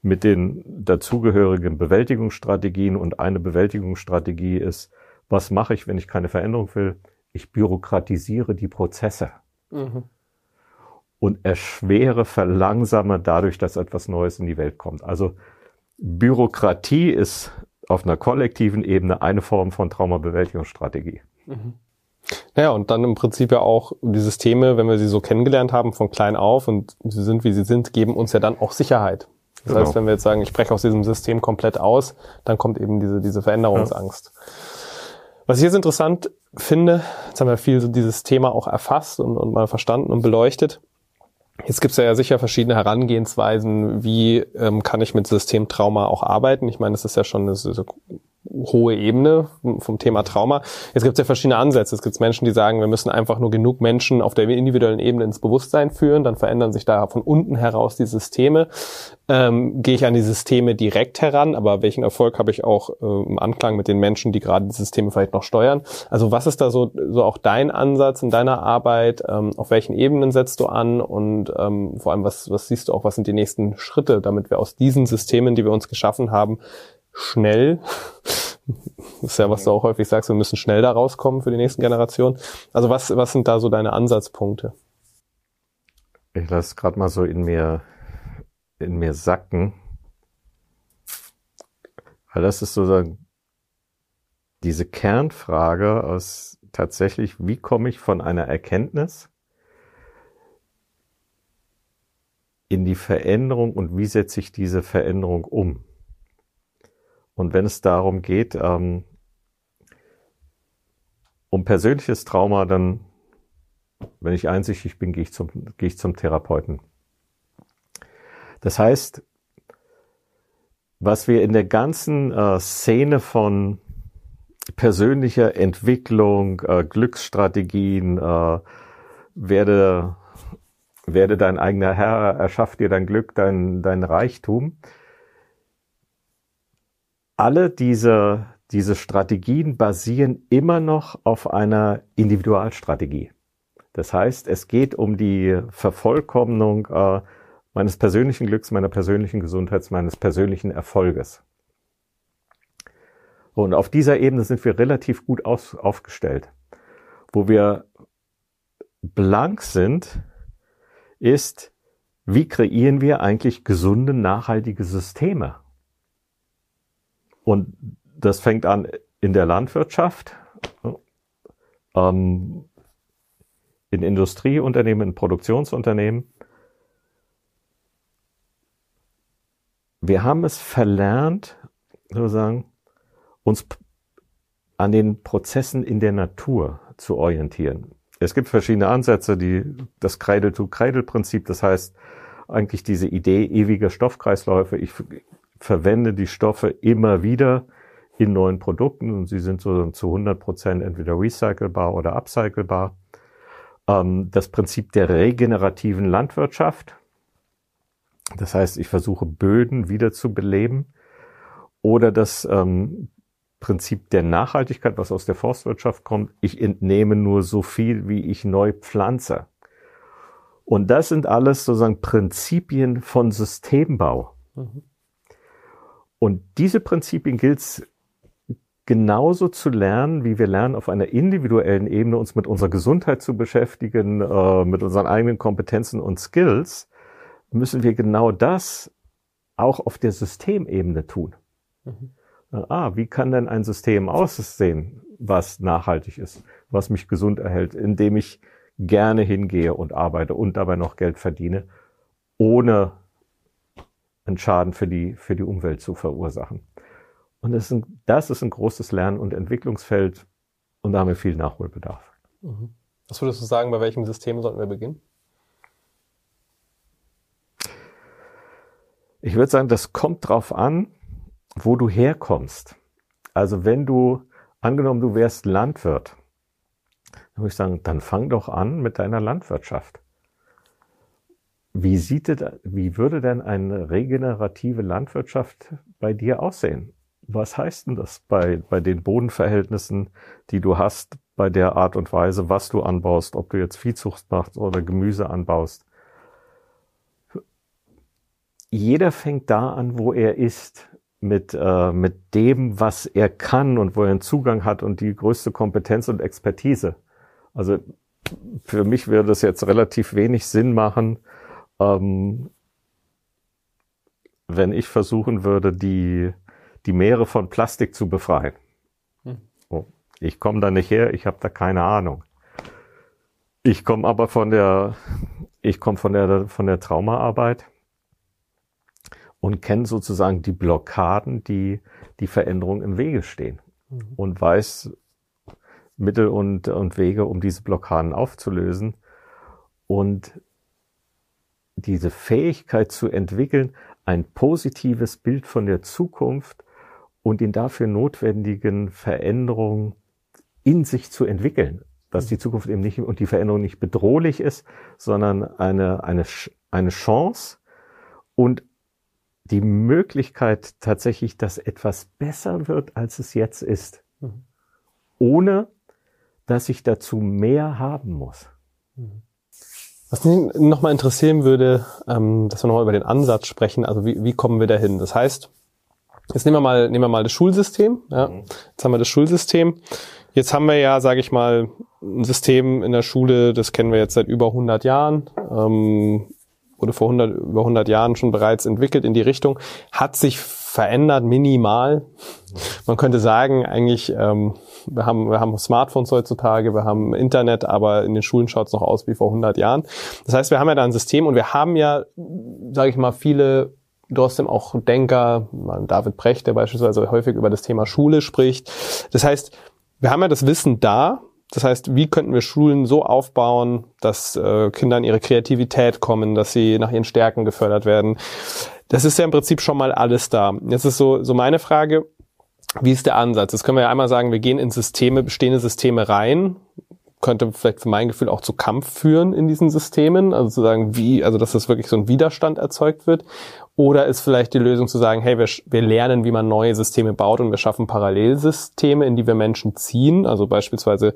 Mit den dazugehörigen Bewältigungsstrategien und eine Bewältigungsstrategie ist, was mache ich, wenn ich keine Veränderung will? Ich bürokratisiere die Prozesse. Mhm und erschwere, verlangsame dadurch, dass etwas Neues in die Welt kommt. Also Bürokratie ist auf einer kollektiven Ebene eine Form von Traumabewältigungsstrategie. Mhm. Naja, und dann im Prinzip ja auch die Systeme, wenn wir sie so kennengelernt haben, von klein auf und sie sind, wie sie sind, geben uns ja dann auch Sicherheit. Das genau. heißt, wenn wir jetzt sagen, ich breche aus diesem System komplett aus, dann kommt eben diese, diese Veränderungsangst. Ja. Was ich jetzt interessant finde, jetzt haben wir viel so dieses Thema auch erfasst und, und mal verstanden und beleuchtet. Jetzt gibt es ja sicher verschiedene Herangehensweisen, wie ähm, kann ich mit Systemtrauma auch arbeiten. Ich meine, das ist ja schon eine, eine hohe Ebene vom Thema Trauma. Jetzt gibt es ja verschiedene Ansätze. Es gibt Menschen, die sagen, wir müssen einfach nur genug Menschen auf der individuellen Ebene ins Bewusstsein führen, dann verändern sich da von unten heraus die Systeme. Ähm, gehe ich an die Systeme direkt heran, aber welchen Erfolg habe ich auch äh, im Anklang mit den Menschen, die gerade die Systeme vielleicht noch steuern? Also was ist da so, so auch dein Ansatz in deiner Arbeit? Ähm, auf welchen Ebenen setzt du an? Und ähm, vor allem, was, was siehst du auch, was sind die nächsten Schritte, damit wir aus diesen Systemen, die wir uns geschaffen haben, schnell. Das ist ja, was du auch häufig sagst, wir müssen schnell da rauskommen für die nächsten Generationen. Also was, was sind da so deine Ansatzpunkte? Ich lasse gerade mal so in mir, in mir sacken. Weil das ist sozusagen diese Kernfrage aus tatsächlich, wie komme ich von einer Erkenntnis in die Veränderung und wie setze ich diese Veränderung um? Und wenn es darum geht, ähm, um persönliches Trauma, dann, wenn ich einsichtig bin, gehe ich zum, gehe ich zum Therapeuten. Das heißt, was wir in der ganzen äh, Szene von persönlicher Entwicklung, äh, Glücksstrategien, äh, werde, werde dein eigener Herr, erschaff dir dein Glück, dein, dein Reichtum, alle diese, diese Strategien basieren immer noch auf einer Individualstrategie. Das heißt, es geht um die Vervollkommnung äh, meines persönlichen Glücks, meiner persönlichen Gesundheit, meines persönlichen Erfolges. Und auf dieser Ebene sind wir relativ gut aus, aufgestellt. Wo wir blank sind, ist, wie kreieren wir eigentlich gesunde, nachhaltige Systeme? Und das fängt an in der Landwirtschaft, ähm, in Industrieunternehmen, in Produktionsunternehmen. Wir haben es verlernt, sozusagen, uns an den Prozessen in der Natur zu orientieren. Es gibt verschiedene Ansätze, die, das Cradle-to-Cradle-Prinzip, das heißt eigentlich diese Idee ewiger Stoffkreisläufe. Ich verwende die Stoffe immer wieder in neuen Produkten und sie sind so zu 100 Prozent entweder recycelbar oder upcyclebar. Ähm, das Prinzip der regenerativen Landwirtschaft. Das heißt, ich versuche Böden wieder zu beleben. Oder das ähm, Prinzip der Nachhaltigkeit, was aus der Forstwirtschaft kommt. Ich entnehme nur so viel, wie ich neu pflanze. Und das sind alles sozusagen Prinzipien von Systembau. Mhm. Und diese Prinzipien gilt es genauso zu lernen, wie wir lernen, auf einer individuellen Ebene uns mit unserer Gesundheit zu beschäftigen, äh, mit unseren eigenen Kompetenzen und Skills, müssen wir genau das auch auf der Systemebene tun. Mhm. Ah, wie kann denn ein System aussehen, was nachhaltig ist, was mich gesund erhält, indem ich gerne hingehe und arbeite und dabei noch Geld verdiene, ohne einen Schaden für die, für die Umwelt zu verursachen. Und das ist, ein, das ist ein großes Lern- und Entwicklungsfeld und da haben wir viel Nachholbedarf. Mhm. Was würdest du sagen, bei welchem System sollten wir beginnen? Ich würde sagen, das kommt drauf an, wo du herkommst. Also wenn du, angenommen, du wärst Landwirt, dann würde ich sagen, dann fang doch an mit deiner Landwirtschaft. Wie sieht wie würde denn eine regenerative Landwirtschaft bei dir aussehen? Was heißt denn das bei, bei den Bodenverhältnissen, die du hast, bei der Art und Weise, was du anbaust, ob du jetzt Viehzucht machst oder Gemüse anbaust? Jeder fängt da an, wo er ist, mit, äh, mit dem, was er kann und wo er einen Zugang hat und die größte Kompetenz und Expertise. Also für mich würde es jetzt relativ wenig Sinn machen, ähm, wenn ich versuchen würde, die, die Meere von Plastik zu befreien. Hm. Oh, ich komme da nicht her, ich habe da keine Ahnung. Ich komme aber von der, ich komme von der, von der Traumaarbeit und kenne sozusagen die Blockaden, die die Veränderung im Wege stehen. Mhm. Und weiß, Mittel und, und Wege, um diese Blockaden aufzulösen. Und diese Fähigkeit zu entwickeln, ein positives Bild von der Zukunft und den dafür notwendigen Veränderungen in sich zu entwickeln. Dass die Zukunft eben nicht und die Veränderung nicht bedrohlich ist, sondern eine, eine, eine Chance und die Möglichkeit tatsächlich, dass etwas besser wird, als es jetzt ist. Mhm. Ohne, dass ich dazu mehr haben muss. Mhm. Was mich nochmal interessieren würde, ähm, dass wir nochmal über den Ansatz sprechen. Also wie, wie kommen wir dahin? Das heißt, jetzt nehmen wir mal, nehmen wir mal das Schulsystem. Ja. Mhm. Jetzt haben wir das Schulsystem. Jetzt haben wir ja, sage ich mal, ein System in der Schule, das kennen wir jetzt seit über 100 Jahren. Ähm, wurde vor 100, über 100 Jahren schon bereits entwickelt in die Richtung, hat sich verändert minimal. Man könnte sagen, eigentlich, ähm, wir, haben, wir haben Smartphones heutzutage, wir haben Internet, aber in den Schulen schaut es noch aus wie vor 100 Jahren. Das heißt, wir haben ja da ein System und wir haben ja, sage ich mal, viele trotzdem auch Denker, David Brecht, der beispielsweise häufig über das Thema Schule spricht. Das heißt, wir haben ja das Wissen da, das heißt, wie könnten wir Schulen so aufbauen, dass äh, Kinder in ihre Kreativität kommen, dass sie nach ihren Stärken gefördert werden? Das ist ja im Prinzip schon mal alles da. Jetzt ist so, so meine Frage, wie ist der Ansatz? Jetzt können wir ja einmal sagen, wir gehen in Systeme, bestehende Systeme rein, könnte vielleicht für mein Gefühl auch zu Kampf führen in diesen Systemen, also zu sagen, wie, also dass das wirklich so ein Widerstand erzeugt wird. Oder ist vielleicht die Lösung zu sagen, hey, wir, wir lernen, wie man neue Systeme baut und wir schaffen Parallelsysteme, in die wir Menschen ziehen. Also beispielsweise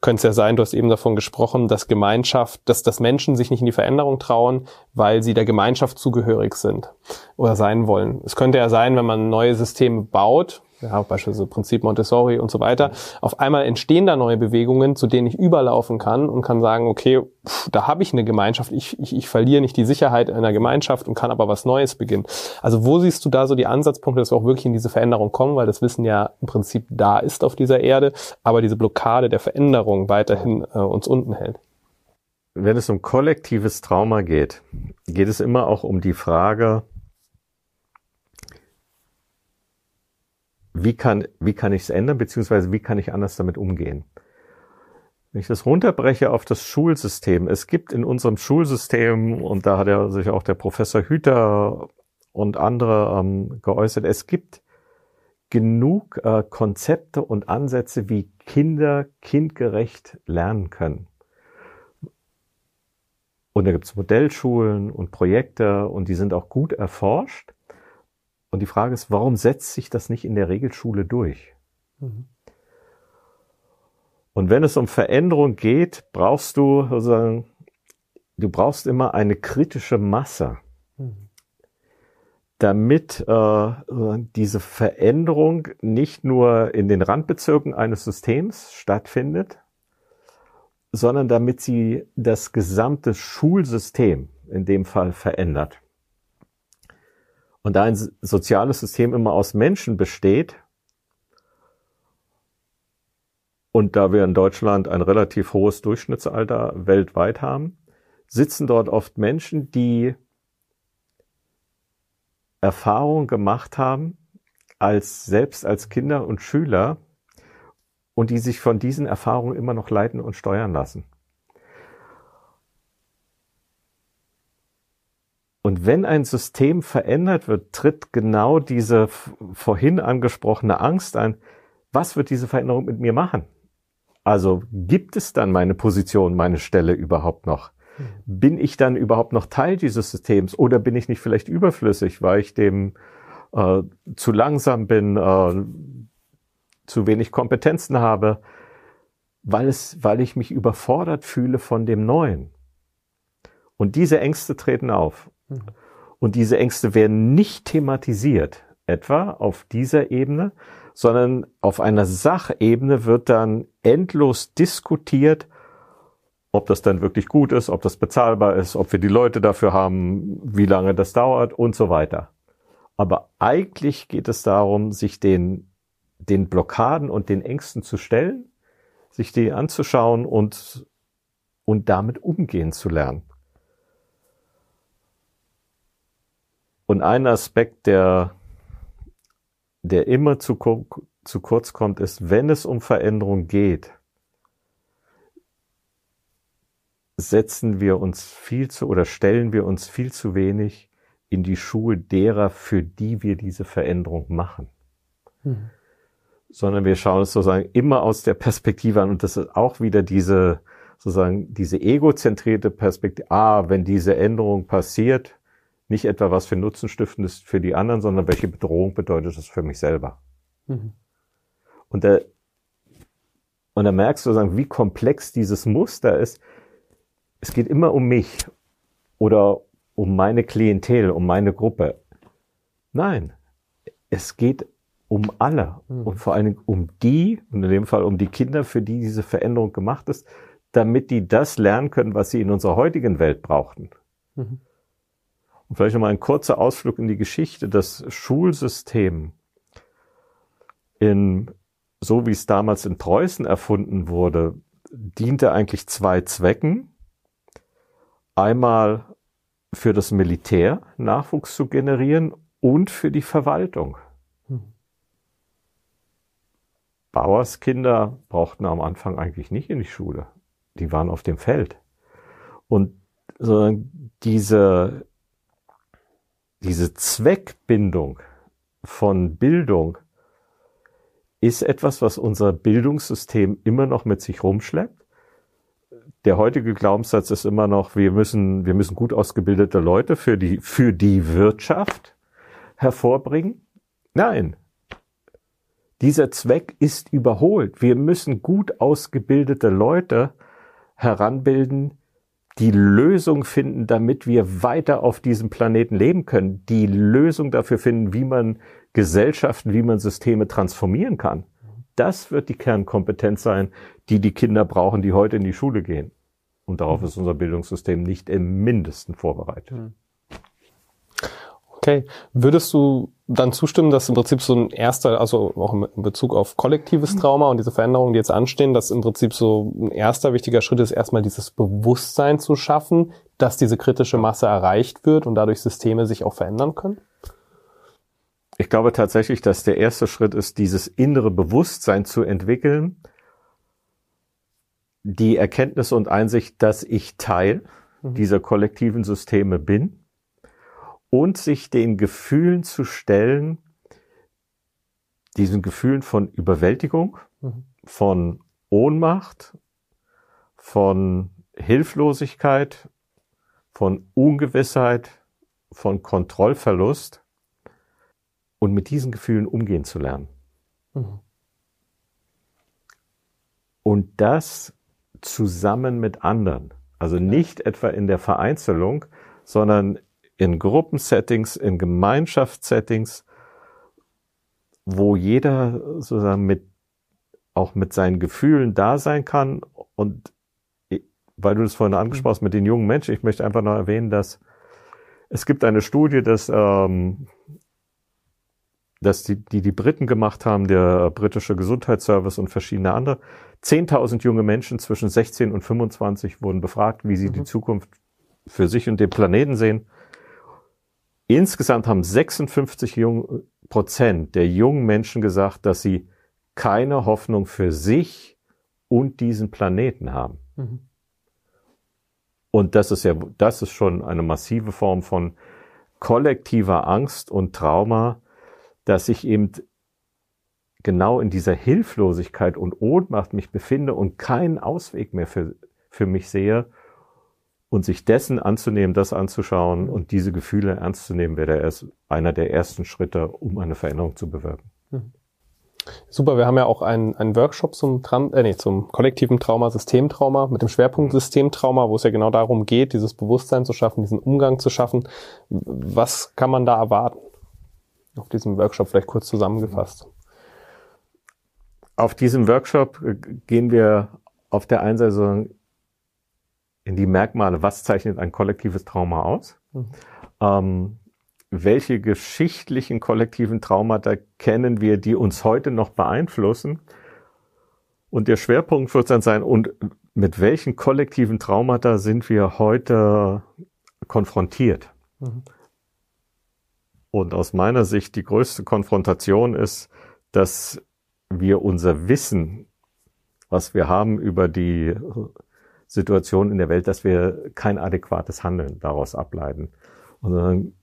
könnte es ja sein, du hast eben davon gesprochen, dass Gemeinschaft, dass, dass Menschen sich nicht in die Veränderung trauen, weil sie der Gemeinschaft zugehörig sind oder sein wollen. Es könnte ja sein, wenn man neue Systeme baut, ja, beispielsweise Prinzip Montessori und so weiter, auf einmal entstehen da neue Bewegungen, zu denen ich überlaufen kann und kann sagen, okay, pff, da habe ich eine Gemeinschaft, ich, ich, ich verliere nicht die Sicherheit in einer Gemeinschaft und kann aber was Neues beginnen. Also wo siehst du da so die Ansatzpunkte, dass wir auch wirklich in diese Veränderung kommen, weil das Wissen ja im Prinzip da ist auf dieser Erde, aber diese Blockade der Veränderung weiterhin äh, uns unten hält? Wenn es um kollektives Trauma geht, geht es immer auch um die Frage, wie kann, wie kann ich es ändern, beziehungsweise wie kann ich anders damit umgehen? Wenn ich das runterbreche auf das Schulsystem, es gibt in unserem Schulsystem, und da hat ja sich auch der Professor Hüter und andere ähm, geäußert, es gibt genug äh, Konzepte und Ansätze, wie Kinder kindgerecht lernen können. Und da gibt es Modellschulen und Projekte und die sind auch gut erforscht. Und die Frage ist, warum setzt sich das nicht in der Regelschule durch? Mhm. Und wenn es um Veränderung geht, brauchst du sozusagen, du brauchst immer eine kritische Masse, mhm. damit äh, diese Veränderung nicht nur in den Randbezirken eines Systems stattfindet, sondern damit sie das gesamte Schulsystem in dem Fall verändert. Und da ein soziales System immer aus Menschen besteht, und da wir in Deutschland ein relativ hohes Durchschnittsalter weltweit haben, sitzen dort oft Menschen, die Erfahrungen gemacht haben, als selbst als Kinder und Schüler und die sich von diesen Erfahrungen immer noch leiten und steuern lassen. Und wenn ein System verändert wird, tritt genau diese vorhin angesprochene Angst ein. Was wird diese Veränderung mit mir machen? Also gibt es dann meine Position, meine Stelle überhaupt noch? Bin ich dann überhaupt noch Teil dieses Systems oder bin ich nicht vielleicht überflüssig, weil ich dem äh, zu langsam bin, äh, zu wenig Kompetenzen habe, weil es, weil ich mich überfordert fühle von dem Neuen? Und diese Ängste treten auf. Und diese Ängste werden nicht thematisiert, etwa auf dieser Ebene, sondern auf einer Sachebene wird dann endlos diskutiert, ob das dann wirklich gut ist, ob das bezahlbar ist, ob wir die Leute dafür haben, wie lange das dauert und so weiter. Aber eigentlich geht es darum, sich den, den Blockaden und den Ängsten zu stellen, sich die anzuschauen und, und damit umgehen zu lernen. Und ein Aspekt, der, der immer zu, zu kurz kommt, ist, wenn es um Veränderung geht, setzen wir uns viel zu oder stellen wir uns viel zu wenig in die Schuhe derer, für die wir diese Veränderung machen. Mhm. Sondern wir schauen es sozusagen immer aus der Perspektive an und das ist auch wieder diese, sozusagen diese egozentrierte Perspektive. Ah, wenn diese Änderung passiert, nicht etwa was für Nutzen stiften ist für die anderen, sondern welche Bedrohung bedeutet das für mich selber. Mhm. Und da, und da merkst du sozusagen, wie komplex dieses Muster ist. Es geht immer um mich oder um meine Klientel, um meine Gruppe. Nein, es geht um alle mhm. und vor allen Dingen um die, und in dem Fall um die Kinder, für die diese Veränderung gemacht ist, damit die das lernen können, was sie in unserer heutigen Welt brauchten. Mhm. Und vielleicht nochmal ein kurzer Ausflug in die Geschichte. Das Schulsystem in, so wie es damals in Preußen erfunden wurde, diente eigentlich zwei Zwecken. Einmal für das Militär Nachwuchs zu generieren und für die Verwaltung. Hm. Bauerskinder brauchten am Anfang eigentlich nicht in die Schule. Die waren auf dem Feld. Und diese, diese Zweckbindung von Bildung ist etwas, was unser Bildungssystem immer noch mit sich rumschleppt der heutige Glaubenssatz ist immer noch, wir müssen, wir müssen gut ausgebildete Leute für die, für die Wirtschaft hervorbringen. Nein. Dieser Zweck ist überholt. Wir müssen gut ausgebildete Leute heranbilden, die Lösung finden, damit wir weiter auf diesem Planeten leben können. Die Lösung dafür finden, wie man Gesellschaften, wie man Systeme transformieren kann. Das wird die Kernkompetenz sein, die die Kinder brauchen, die heute in die Schule gehen. Und darauf mhm. ist unser Bildungssystem nicht im Mindesten vorbereitet. Mhm. Okay. Würdest du dann zustimmen, dass im Prinzip so ein erster, also auch in Bezug auf kollektives mhm. Trauma und diese Veränderungen, die jetzt anstehen, dass im Prinzip so ein erster wichtiger Schritt ist, erstmal dieses Bewusstsein zu schaffen, dass diese kritische Masse erreicht wird und dadurch Systeme sich auch verändern können? Ich glaube tatsächlich, dass der erste Schritt ist, dieses innere Bewusstsein zu entwickeln, die Erkenntnis und Einsicht, dass ich Teil mhm. dieser kollektiven Systeme bin und sich den Gefühlen zu stellen, diesen Gefühlen von Überwältigung, mhm. von Ohnmacht, von Hilflosigkeit, von Ungewissheit, von Kontrollverlust und mit diesen Gefühlen umgehen zu lernen. Mhm. Und das zusammen mit anderen. Also nicht etwa in der Vereinzelung, sondern in Gruppensettings, in Gemeinschaftssettings, wo jeder sozusagen mit, auch mit seinen Gefühlen da sein kann. Und weil du das vorhin angesprochen hast mit den jungen Menschen, ich möchte einfach noch erwähnen, dass es gibt eine Studie des ähm, dass die, die die Briten gemacht haben, der britische Gesundheitsservice und verschiedene andere. 10.000 junge Menschen zwischen 16 und 25 wurden befragt, wie sie mhm. die Zukunft für sich und den Planeten sehen. Insgesamt haben 56 Jung, Prozent der jungen Menschen gesagt, dass sie keine Hoffnung für sich und diesen Planeten haben. Mhm. Und das ist ja, das ist schon eine massive Form von kollektiver Angst und Trauma, dass ich eben genau in dieser Hilflosigkeit und Ohnmacht mich befinde und keinen Ausweg mehr für, für mich sehe und sich dessen anzunehmen, das anzuschauen und diese Gefühle ernst zu nehmen, wäre erst einer der ersten Schritte, um eine Veränderung zu bewirken. Mhm. Super, wir haben ja auch einen, einen Workshop zum, Tran äh, nee, zum kollektiven Trauma, Systemtrauma mit dem Schwerpunkt Systemtrauma, wo es ja genau darum geht, dieses Bewusstsein zu schaffen, diesen Umgang zu schaffen. Was kann man da erwarten? auf diesem Workshop vielleicht kurz zusammengefasst? Auf diesem Workshop äh, gehen wir auf der einen Seite in die Merkmale, was zeichnet ein kollektives Trauma aus? Mhm. Ähm, welche geschichtlichen kollektiven Traumata kennen wir, die uns heute noch beeinflussen? Und der Schwerpunkt wird dann sein, und mit welchen kollektiven Traumata sind wir heute konfrontiert? Mhm. Und aus meiner Sicht die größte Konfrontation ist, dass wir unser Wissen, was wir haben über die Situation in der Welt, dass wir kein adäquates Handeln daraus ableiten. Und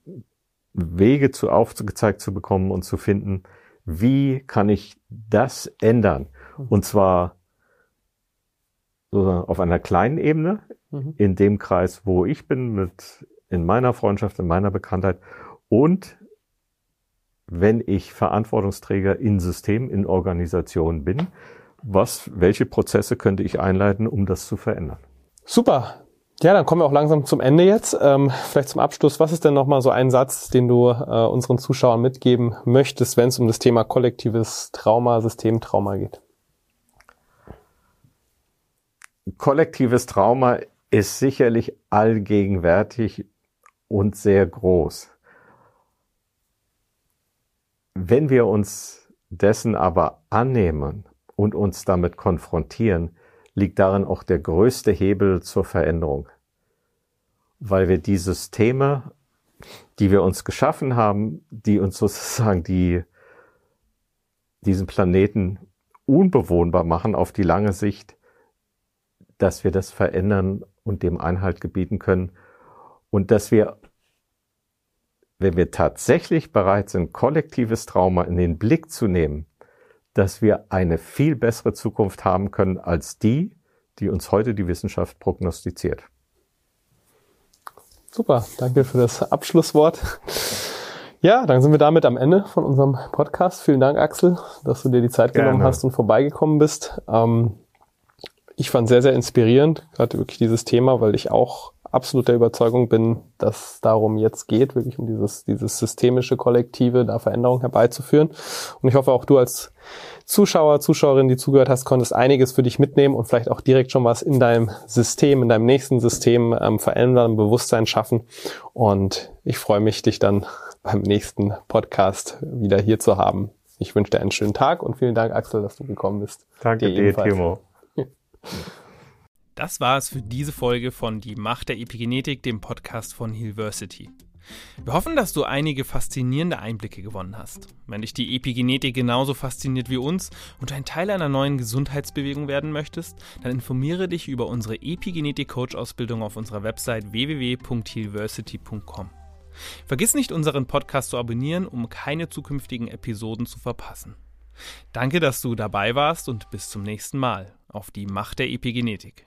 Wege zu aufgezeigt zu bekommen und zu finden, wie kann ich das ändern? Und zwar auf einer kleinen Ebene, mhm. in dem Kreis, wo ich bin, mit in meiner Freundschaft, in meiner Bekanntheit und wenn ich Verantwortungsträger in Systemen, in Organisationen bin, was, welche Prozesse könnte ich einleiten, um das zu verändern? Super. Ja, dann kommen wir auch langsam zum Ende jetzt. Ähm, vielleicht zum Abschluss, was ist denn nochmal so ein Satz, den du äh, unseren Zuschauern mitgeben möchtest, wenn es um das Thema kollektives Trauma, Systemtrauma geht? Kollektives Trauma ist sicherlich allgegenwärtig und sehr groß. Wenn wir uns dessen aber annehmen und uns damit konfrontieren, liegt darin auch der größte Hebel zur Veränderung. Weil wir die Systeme, die wir uns geschaffen haben, die uns sozusagen die, diesen Planeten unbewohnbar machen auf die lange Sicht, dass wir das verändern und dem Einhalt gebieten können und dass wir wenn wir tatsächlich bereit sind, kollektives Trauma in den Blick zu nehmen, dass wir eine viel bessere Zukunft haben können als die, die uns heute die Wissenschaft prognostiziert. Super, danke für das Abschlusswort. Ja, dann sind wir damit am Ende von unserem Podcast. Vielen Dank, Axel, dass du dir die Zeit Gerne. genommen hast und vorbeigekommen bist. Ähm, ich fand sehr, sehr inspirierend, gerade wirklich dieses Thema, weil ich auch absolut der Überzeugung bin, dass darum jetzt geht, wirklich um dieses, dieses systemische Kollektive, da Veränderungen herbeizuführen. Und ich hoffe auch du als Zuschauer, Zuschauerin, die zugehört hast, konntest einiges für dich mitnehmen und vielleicht auch direkt schon was in deinem System, in deinem nächsten System ähm, verändern, Bewusstsein schaffen. Und ich freue mich, dich dann beim nächsten Podcast wieder hier zu haben. Ich wünsche dir einen schönen Tag und vielen Dank, Axel, dass du gekommen bist. Danke dir, dir Timo. Das war es für diese Folge von Die Macht der Epigenetik, dem Podcast von Hillversity. Wir hoffen, dass du einige faszinierende Einblicke gewonnen hast. Wenn dich die Epigenetik genauso fasziniert wie uns und du ein Teil einer neuen Gesundheitsbewegung werden möchtest, dann informiere dich über unsere Epigenetik-Coach-Ausbildung auf unserer Website www.hillversity.com. Vergiss nicht, unseren Podcast zu abonnieren, um keine zukünftigen Episoden zu verpassen. Danke, dass du dabei warst und bis zum nächsten Mal auf die Macht der Epigenetik.